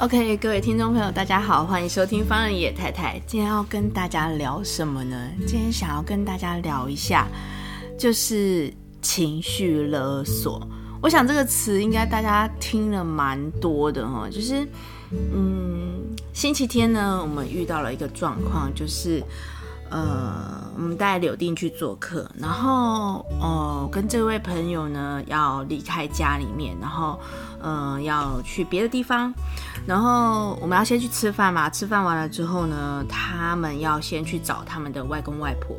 OK，各位听众朋友，大家好，欢迎收听方人野太太。今天要跟大家聊什么呢？今天想要跟大家聊一下，就是情绪勒索。我想这个词应该大家听了蛮多的哈，就是嗯，星期天呢，我们遇到了一个状况，就是。呃，我们带柳丁去做客，然后哦，跟这位朋友呢要离开家里面，然后呃要去别的地方，然后我们要先去吃饭嘛。吃饭完了之后呢，他们要先去找他们的外公外婆。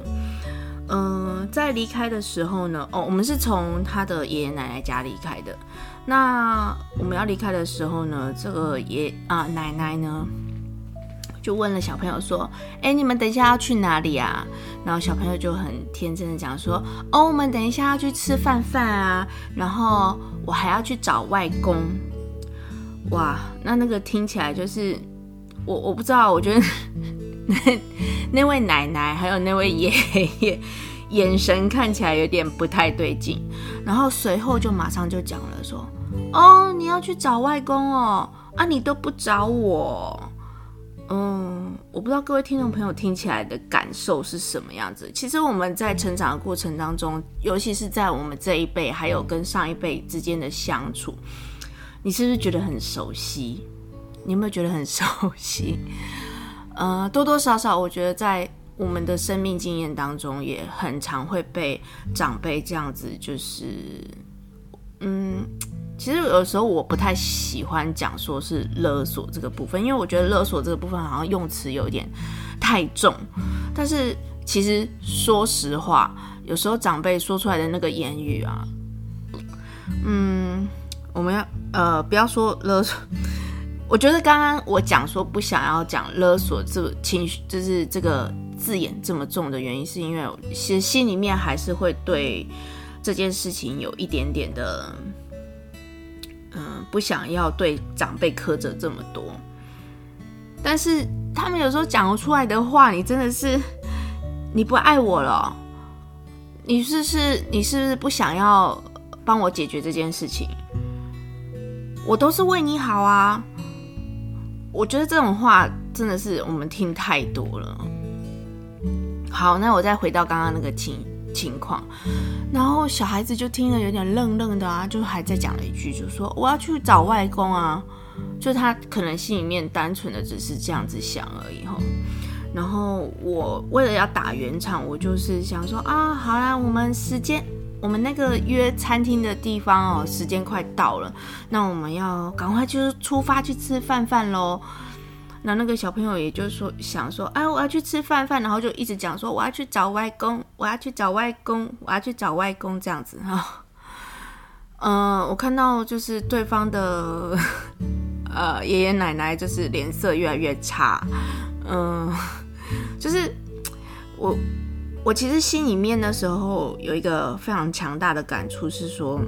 嗯、在离开的时候呢，哦，我们是从他的爷爷奶奶家离开的。那我们要离开的时候呢，这个爷啊奶奶呢。就问了小朋友说：“哎，你们等一下要去哪里啊？”然后小朋友就很天真的讲说：“哦，我们等一下要去吃饭饭啊，然后我还要去找外公。”哇，那那个听起来就是我我不知道，我觉得那 那位奶奶还有那位爷爷 眼神看起来有点不太对劲，然后随后就马上就讲了说：“哦，你要去找外公哦，啊，你都不找我。”嗯，我不知道各位听众朋友听起来的感受是什么样子。其实我们在成长的过程当中，尤其是在我们这一辈，还有跟上一辈之间的相处，你是不是觉得很熟悉？你有没有觉得很熟悉？呃，多多少少，我觉得在我们的生命经验当中，也很常会被长辈这样子，就是，嗯。其实有时候我不太喜欢讲说是勒索这个部分，因为我觉得勒索这个部分好像用词有点太重。但是其实说实话，有时候长辈说出来的那个言语啊，嗯，我们要呃不要说勒索。我觉得刚刚我讲说不想要讲勒索这情绪，就是这个字眼这么重的原因，是因为其实心里面还是会对这件事情有一点点的。嗯，不想要对长辈苛责这么多，但是他们有时候讲出来的话，你真的是你不爱我了，你是不是你是不是不想要帮我解决这件事情？我都是为你好啊！我觉得这种话真的是我们听太多了。好，那我再回到刚刚那个情情况，然后小孩子就听了有点愣愣的啊，就还在讲了一句，就说我要去找外公啊，就他可能心里面单纯的只是这样子想而已哈。然后我为了要打圆场，我就是想说啊，好啦，我们时间，我们那个约餐厅的地方哦，时间快到了，那我们要赶快就是出发去吃饭饭喽。那那个小朋友也就是说想说，哎，我要去吃饭饭，然后就一直讲说我要去找外公，我要去找外公，我要去找外公这样子哈。嗯、我看到就是对方的呃爷爷奶奶就是脸色越来越差，嗯、就是我我其实心里面的时候有一个非常强大的感触是说，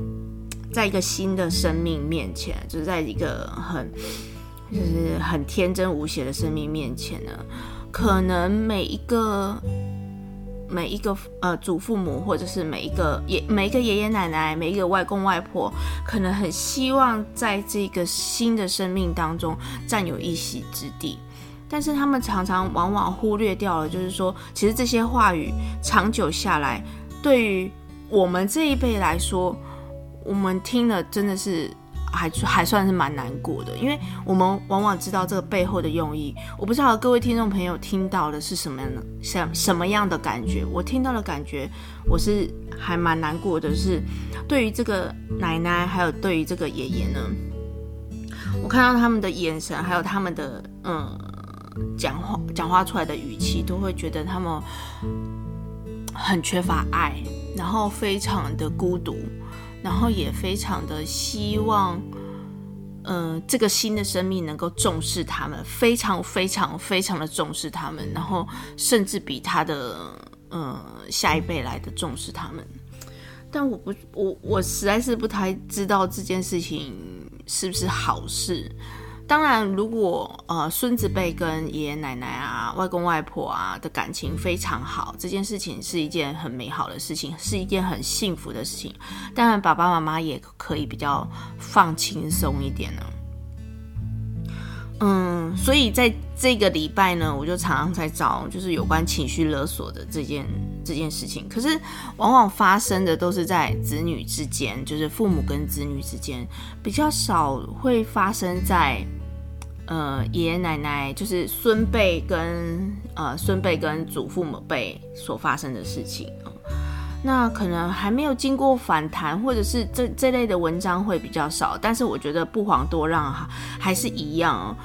在一个新的生命面前，就是在一个很。就是很天真无邪的生命面前呢，可能每一个每一个呃祖父母，或者是每一个爷每一个爷爷奶奶，每一个外公外婆，可能很希望在这个新的生命当中占有一席之地，但是他们常常往往忽略掉了，就是说，其实这些话语长久下来，对于我们这一辈来说，我们听了真的是。还还算是蛮难过的，因为我们往往知道这个背后的用意。我不知道各位听众朋友听到的是什么样的，像什么样的感觉？我听到的感觉，我是还蛮难过的。是对于这个奶奶，还有对于这个爷爷呢，我看到他们的眼神，还有他们的嗯讲话讲话出来的语气，都会觉得他们很缺乏爱，然后非常的孤独。然后也非常的希望嗯、这个新的生命能够重视他们，非常非常非常的重视他们，然后甚至比他的嗯、呃、下一辈来的重视他们。但我不，我我实在是不太知道这件事情是不是好事。当然，如果呃孙子辈跟爷爷奶奶啊、外公外婆啊的感情非常好，这件事情是一件很美好的事情，是一件很幸福的事情。当然，爸爸妈妈也可以比较放轻松一点呢。嗯，所以在这个礼拜呢，我就常常在找，就是有关情绪勒索的这件这件事情。可是，往往发生的都是在子女之间，就是父母跟子女之间，比较少会发生在呃爷爷奶奶，就是孙辈跟呃孙辈跟祖父母辈所发生的事情。那可能还没有经过反弹，或者是这这类的文章会比较少，但是我觉得不遑多让哈，还是一样。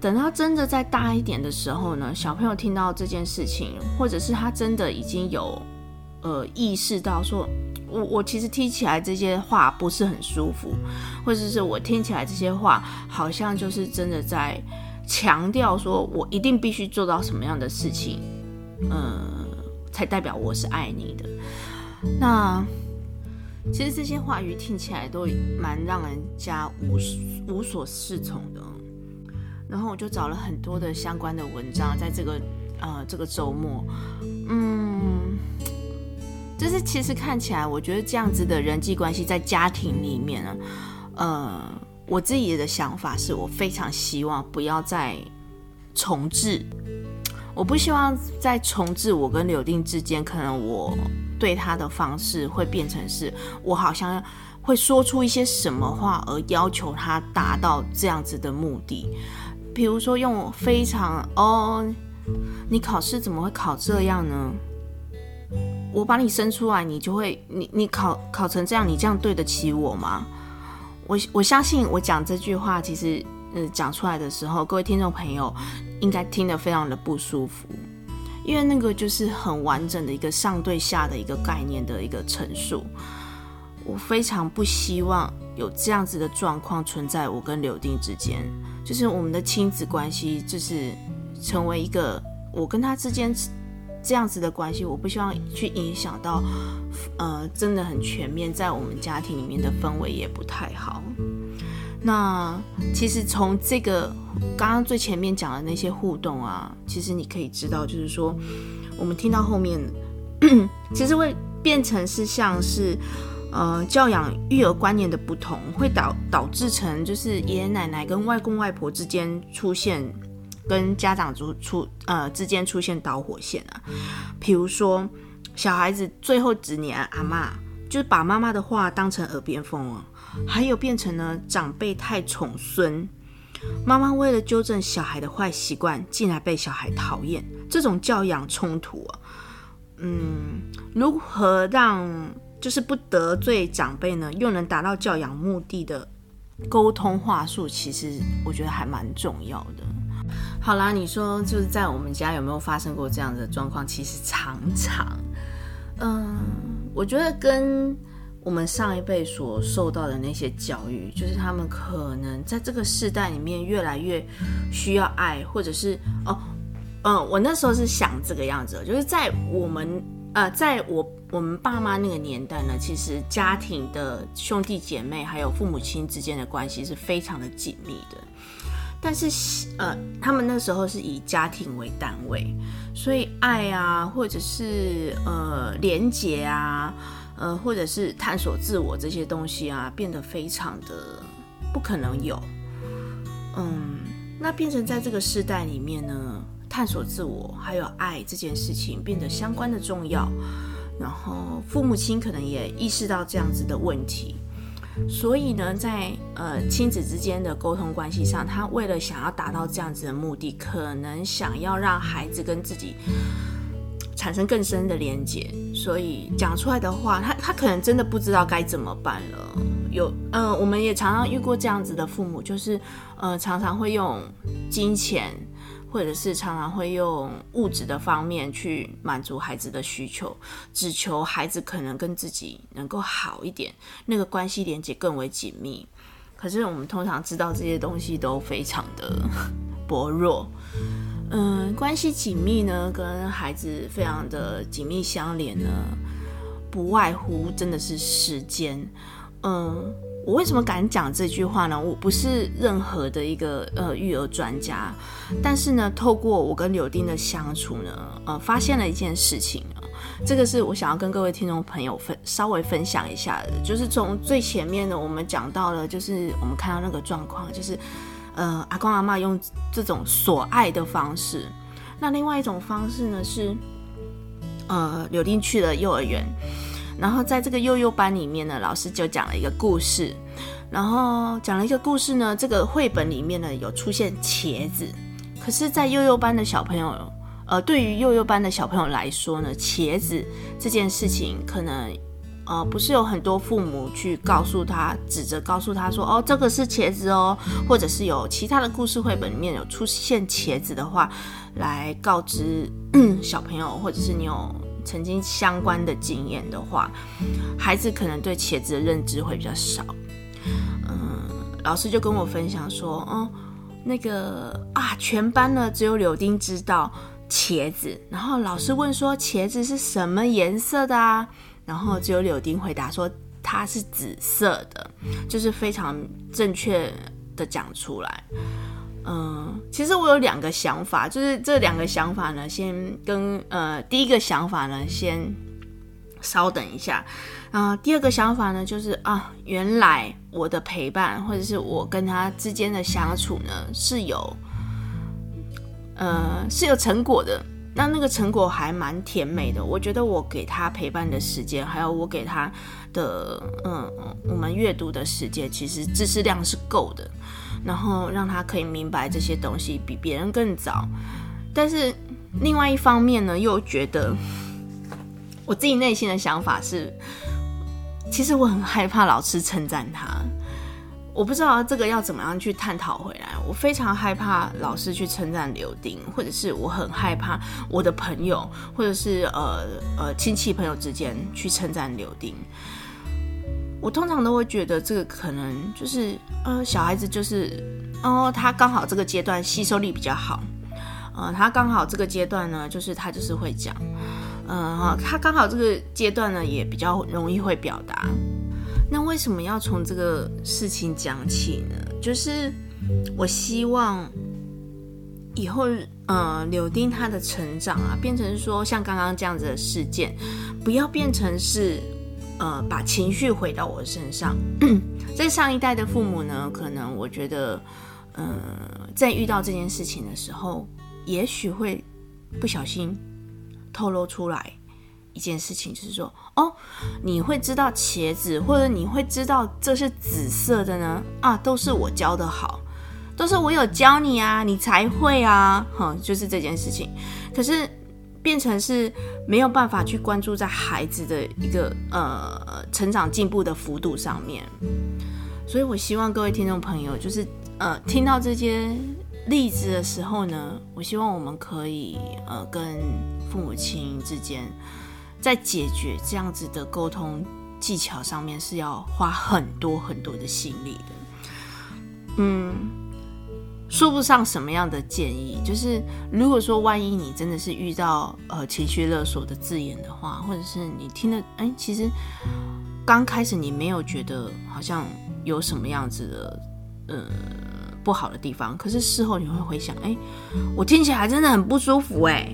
等到真的再大一点的时候呢，小朋友听到这件事情，或者是他真的已经有呃意识到说，我我其实听起来这些话不是很舒服，或者是我听起来这些话好像就是真的在强调说我一定必须做到什么样的事情，嗯、呃，才代表我是爱你的。那其实这些话语听起来都蛮让人家无无所适从的，然后我就找了很多的相关的文章，在这个呃这个周末，嗯，就是其实看起来，我觉得这样子的人际关系在家庭里面呢，呃，我自己的想法是我非常希望不要再重置，我不希望再重置我跟柳丁之间，可能我。对他的方式会变成是，我好像会说出一些什么话，而要求他达到这样子的目的。比如说，用非常哦，你考试怎么会考这样呢？我把你生出来，你就会你你考考成这样，你这样对得起我吗？我我相信我讲这句话，其实呃讲出来的时候，各位听众朋友应该听得非常的不舒服。因为那个就是很完整的一个上对下的一个概念的一个陈述，我非常不希望有这样子的状况存在我跟柳丁之间，就是我们的亲子关系就是成为一个我跟他之间这样子的关系，我不希望去影响到，呃，真的很全面，在我们家庭里面的氛围也不太好。那其实从这个刚刚最前面讲的那些互动啊，其实你可以知道，就是说我们听到后面，其实会变成是像是呃教养育儿观念的不同，会导导致成就是爷爷奶奶跟外公外婆之间出现跟家长出出呃之间出现导火线啊，比如说小孩子最后几年阿嬷，就是把妈妈的话当成耳边风啊。还有变成了长辈太宠孙，妈妈为了纠正小孩的坏习惯，竟然被小孩讨厌。这种教养冲突啊，嗯，如何让就是不得罪长辈呢？又能达到教养目的的沟通话术，其实我觉得还蛮重要的。好啦，你说就是在我们家有没有发生过这样的状况？其实常常，嗯，我觉得跟。我们上一辈所受到的那些教育，就是他们可能在这个世代里面越来越需要爱，或者是哦，嗯，我那时候是想这个样子，就是在我们呃，在我我们爸妈那个年代呢，其实家庭的兄弟姐妹还有父母亲之间的关系是非常的紧密的，但是呃，他们那时候是以家庭为单位，所以爱啊，或者是呃连结啊。呃，或者是探索自我这些东西啊，变得非常的不可能有。嗯，那变成在这个时代里面呢，探索自我还有爱这件事情变得相关的重要。然后父母亲可能也意识到这样子的问题，所以呢，在呃亲子之间的沟通关系上，他为了想要达到这样子的目的，可能想要让孩子跟自己。产生更深的连接，所以讲出来的话，他他可能真的不知道该怎么办了。有，呃，我们也常常遇过这样子的父母，就是，呃，常常会用金钱，或者是常常会用物质的方面去满足孩子的需求，只求孩子可能跟自己能够好一点，那个关系连接更为紧密。可是我们通常知道这些东西都非常的 薄弱。嗯，关系紧密呢，跟孩子非常的紧密相连呢，不外乎真的是时间。嗯，我为什么敢讲这句话呢？我不是任何的一个呃育儿专家，但是呢，透过我跟柳丁的相处呢，呃，发现了一件事情。这个是我想要跟各位听众朋友分稍微分享一下的，就是从最前面呢，我们讲到了，就是我们看到那个状况，就是呃阿公阿嬷用这种索爱的方式，那另外一种方式呢是，呃柳丁去了幼儿园，然后在这个幼幼班里面呢，老师就讲了一个故事，然后讲了一个故事呢，这个绘本里面呢有出现茄子，可是，在幼幼班的小朋友。呃，对于幼幼班的小朋友来说呢，茄子这件事情可能，呃，不是有很多父母去告诉他，指着告诉他说，哦，这个是茄子哦，或者是有其他的故事绘本里面有出现茄子的话，来告知小朋友，或者是你有曾经相关的经验的话，孩子可能对茄子的认知会比较少。嗯，老师就跟我分享说，嗯，那个啊，全班呢只有柳丁知道。茄子，然后老师问说：“茄子是什么颜色的啊？”然后只有柳丁回答说：“它是紫色的。”就是非常正确的讲出来。嗯，其实我有两个想法，就是这两个想法呢，先跟呃第一个想法呢，先稍等一下。啊、第二个想法呢，就是啊，原来我的陪伴或者是我跟他之间的相处呢，是有。呃，是有成果的，那那个成果还蛮甜美的。我觉得我给他陪伴的时间，还有我给他的，嗯，我们阅读的时间，其实知识量是够的，然后让他可以明白这些东西比别人更早。但是另外一方面呢，又觉得我自己内心的想法是，其实我很害怕老师称赞他。我不知道这个要怎么样去探讨回来。我非常害怕老师去称赞刘丁，或者是我很害怕我的朋友，或者是呃呃亲戚朋友之间去称赞刘丁。我通常都会觉得这个可能就是呃小孩子就是哦，他刚好这个阶段吸收力比较好，呃，他刚好这个阶段呢，就是他就是会讲，嗯、呃，他刚好这个阶段呢也比较容易会表达。那为什么要从这个事情讲起呢？就是我希望以后，呃，柳丁他的成长啊，变成说像刚刚这样子的事件，不要变成是，呃，把情绪回到我身上。在上一代的父母呢，可能我觉得，呃，在遇到这件事情的时候，也许会不小心透露出来。一件事情就是说，哦，你会知道茄子，或者你会知道这是紫色的呢？啊，都是我教的好，都是我有教你啊，你才会啊，哼，就是这件事情。可是变成是没有办法去关注在孩子的一个呃成长进步的幅度上面。所以我希望各位听众朋友，就是呃听到这些例子的时候呢，我希望我们可以呃跟父母亲之间。在解决这样子的沟通技巧上面是要花很多很多的心力的，嗯，说不上什么样的建议。就是如果说万一你真的是遇到呃情绪勒索的字眼的话，或者是你听了，哎，其实刚开始你没有觉得好像有什么样子的呃不好的地方，可是事后你会回想，哎，我听起来真的很不舒服，哎，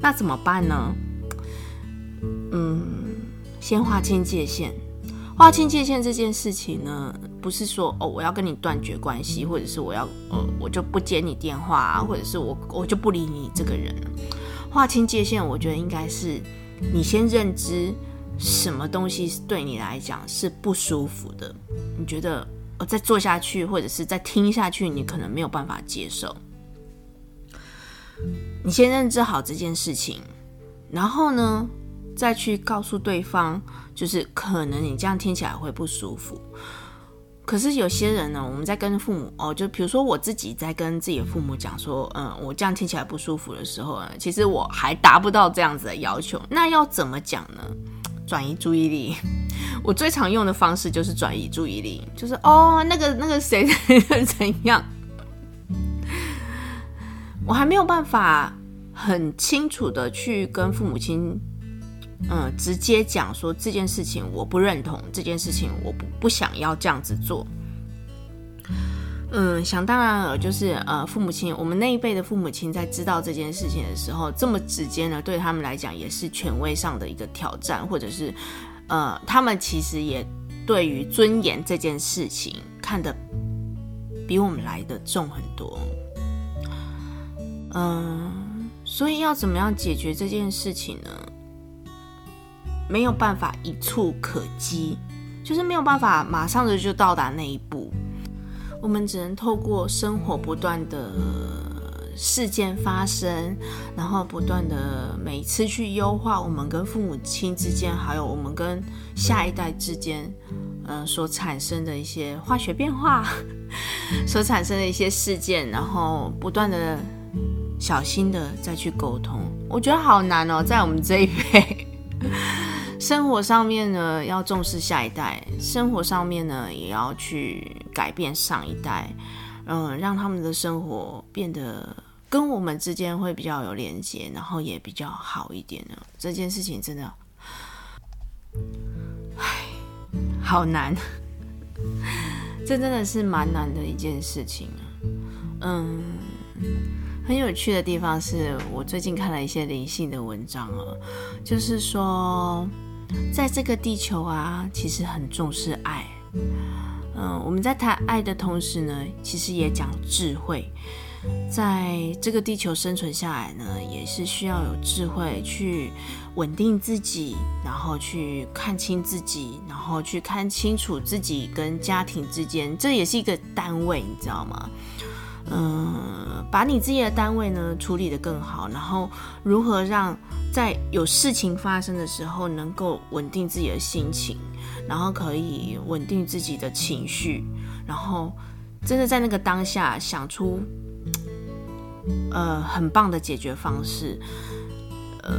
那怎么办呢？嗯，先划清界限。划清界限这件事情呢，不是说哦，我要跟你断绝关系，或者是我要呃，我就不接你电话啊，或者是我我就不理你这个人。划清界限，我觉得应该是你先认知什么东西对你来讲是不舒服的，你觉得呃再做下去，或者是再听下去，你可能没有办法接受。你先认知好这件事情，然后呢，再去告诉对方，就是可能你这样听起来会不舒服。可是有些人呢，我们在跟父母哦，就比如说我自己在跟自己的父母讲说，嗯，我这样听起来不舒服的时候呢，其实我还达不到这样子的要求。那要怎么讲呢？转移注意力。我最常用的方式就是转移注意力，就是哦，那个那个谁 怎样？我还没有办法很清楚的去跟父母亲，嗯，直接讲说这件事情我不认同，这件事情我不不想要这样子做。嗯，想当然了，就是呃，父母亲，我们那一辈的父母亲在知道这件事情的时候，这么直接呢，对他们来讲也是权威上的一个挑战，或者是呃，他们其实也对于尊严这件事情看得比我们来得重很多。嗯，所以要怎么样解决这件事情呢？没有办法一蹴可几，就是没有办法马上的就到达那一步。我们只能透过生活不断的事件发生，然后不断的每次去优化我们跟父母亲之间，还有我们跟下一代之间，呃，所产生的一些化学变化，所产生的一些事件，然后不断的小心的再去沟通。我觉得好难哦，在我们这一辈。生活上面呢，要重视下一代；生活上面呢，也要去改变上一代，嗯，让他们的生活变得跟我们之间会比较有连接，然后也比较好一点呢。这件事情真的，唉，好难，这真的是蛮难的一件事情啊。嗯，很有趣的地方是我最近看了一些灵性的文章啊，就是说。在这个地球啊，其实很重视爱。嗯，我们在谈爱的同时呢，其实也讲智慧。在这个地球生存下来呢，也是需要有智慧去稳定自己，然后去看清自己，然后去看清楚自己跟家庭之间，这也是一个单位，你知道吗？嗯，把你自己的单位呢处理得更好，然后如何让在有事情发生的时候能够稳定自己的心情，然后可以稳定自己的情绪，然后真的在那个当下想出呃很棒的解决方式。呃，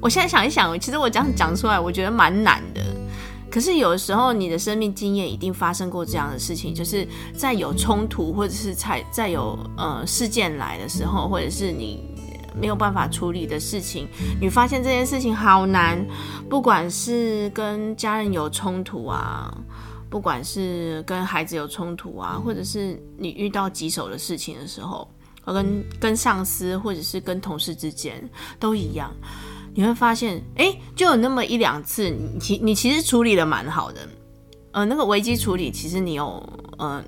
我现在想一想，其实我这样讲出来，我觉得蛮难的。可是有的时候，你的生命经验一定发生过这样的事情，就是在有冲突，或者是在在有呃事件来的时候，或者是你没有办法处理的事情，你发现这件事情好难，不管是跟家人有冲突啊，不管是跟孩子有冲突啊，或者是你遇到棘手的事情的时候，跟跟上司或者是跟同事之间都一样。你会发现，哎，就有那么一两次，你其你其实处理的蛮好的，呃，那个危机处理，其实你有，呃，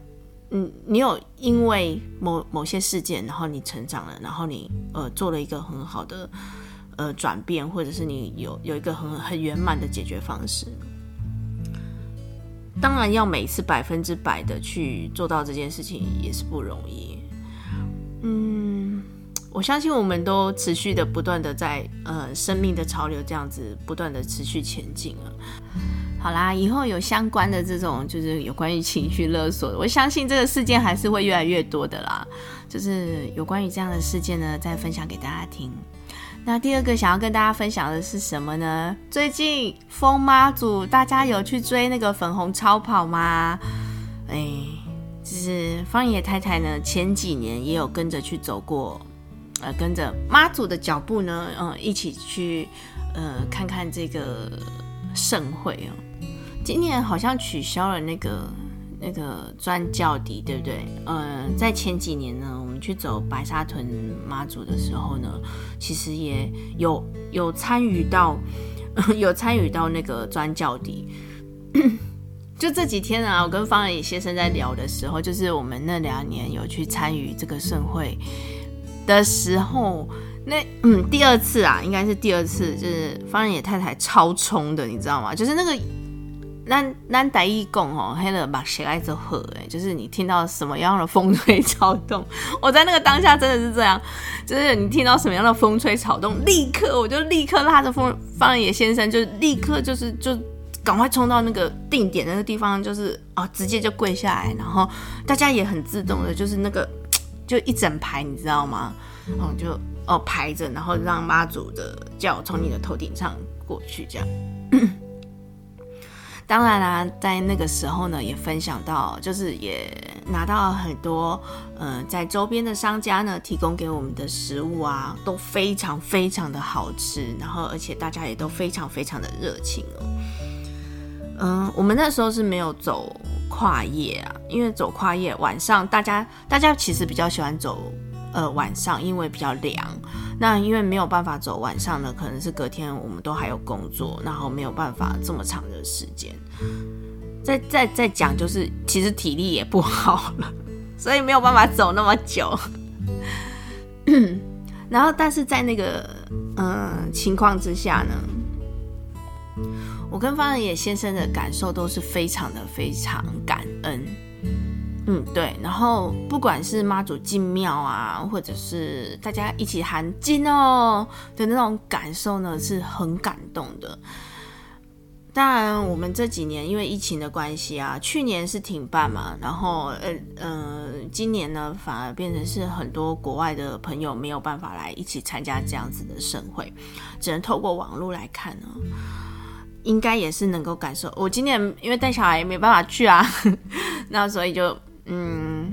嗯，你有因为某某些事件，然后你成长了，然后你呃做了一个很好的呃转变，或者是你有有一个很很圆满的解决方式。当然，要每次百分之百的去做到这件事情也是不容易，嗯。我相信我们都持续的不断的在呃生命的潮流这样子不断的持续前进啊。好啦，以后有相关的这种就是有关于情绪勒索，我相信这个事件还是会越来越多的啦。就是有关于这样的事件呢，再分享给大家听。那第二个想要跟大家分享的是什么呢？最近疯妈祖，大家有去追那个粉红超跑吗？哎，就是方野太太呢，前几年也有跟着去走过。呃，跟着妈祖的脚步呢，嗯、呃，一起去，呃，看看这个盛会哦。今年好像取消了那个那个钻轿底，对不对？呃，在前几年呢，我们去走白沙屯妈祖的时候呢，其实也有有参与到，有参与到那个钻轿底。就这几天啊，我跟方仁先生在聊的时候，就是我们那两年有去参与这个盛会。的时候，那嗯，第二次啊，应该是第二次，就是方仁野太太超冲的，你知道吗？就是那个南南台一共哦，黑了把鞋爱着喝哎，就是你听到什么样的风吹草动，我在那个当下真的是这样，就是你听到什么样的风吹草动，立刻我就立刻拉着方方仁野先生，就立刻就是就赶快冲到那个定点那个地方，就是哦，直接就跪下来，然后大家也很自动的，就是那个。就一整排，你知道吗？然后就哦排着，然后让妈祖的脚从你的头顶上过去，这样。当然啦、在那个时候呢，也分享到，就是也拿到了很多，嗯、在周边的商家呢提供给我们的食物啊，都非常非常的好吃，然后而且大家也都非常非常的热情哦。嗯、我们那时候是没有走跨夜啊，因为走跨夜晚上大家大家其实比较喜欢走。呃，晚上因为比较凉，那因为没有办法走晚上呢，可能是隔天我们都还有工作，然后没有办法这么长的时间。再再再讲，就是其实体力也不好了，所以没有办法走那么久。然后，但是在那个嗯、情况之下呢，我跟方仁野先生的感受都是非常的非常感恩。嗯，对，然后不管是妈祖进庙啊，或者是大家一起喊进哦的那种感受呢，是很感动的。当然，我们这几年因为疫情的关系啊，去年是停办嘛，然后呃呃，今年呢反而变成是很多国外的朋友没有办法来一起参加这样子的盛会，只能透过网络来看呢。应该也是能够感受。我今年因为带小孩也没办法去啊，那所以就。嗯，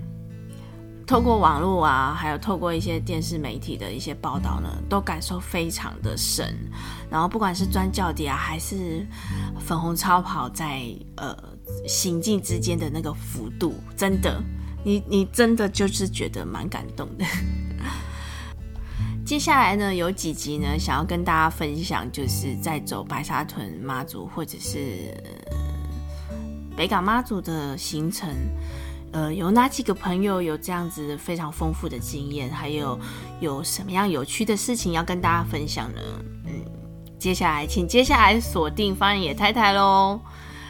透过网络啊，还有透过一些电视媒体的一些报道呢，都感受非常的深。然后不管是钻教底啊，还是粉红超跑在呃行进之间的那个幅度，真的，你你真的就是觉得蛮感动的。接下来呢，有几集呢，想要跟大家分享，就是在走白沙屯妈祖或者是北港妈祖的行程。呃，有哪几个朋友有这样子非常丰富的经验？还有有什么样有趣的事情要跟大家分享呢？嗯，接下来请接下来锁定方野太太喽。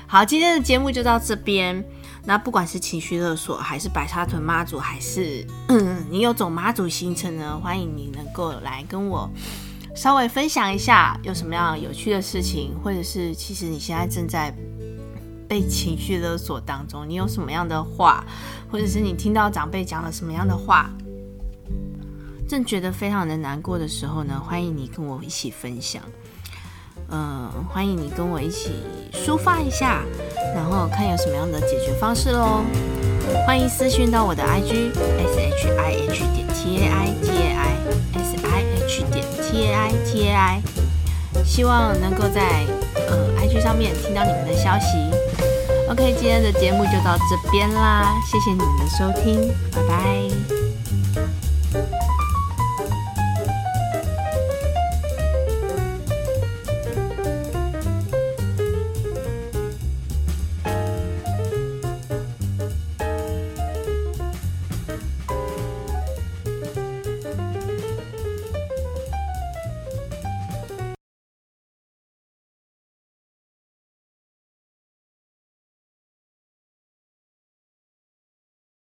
好，今天的节目就到这边。那不管是情绪勒索，还是白沙屯妈祖，还是嗯，你有走妈祖行程呢？欢迎你能够来跟我稍微分享一下，有什么样有趣的事情，或者是其实你现在正在。被情绪勒索当中，你有什么样的话，或者是你听到长辈讲了什么样的话，正觉得非常的难过的时候呢？欢迎你跟我一起分享，嗯、欢迎你跟我一起抒发一下，然后看有什么样的解决方式喽。欢迎私讯到我的 IG s h i h 点 t a i t a i s i h 点 t a i t a i，希望能够在呃 IG 上面听到你们的消息。OK，今天的节目就到这边啦，谢谢你们的收听，拜拜。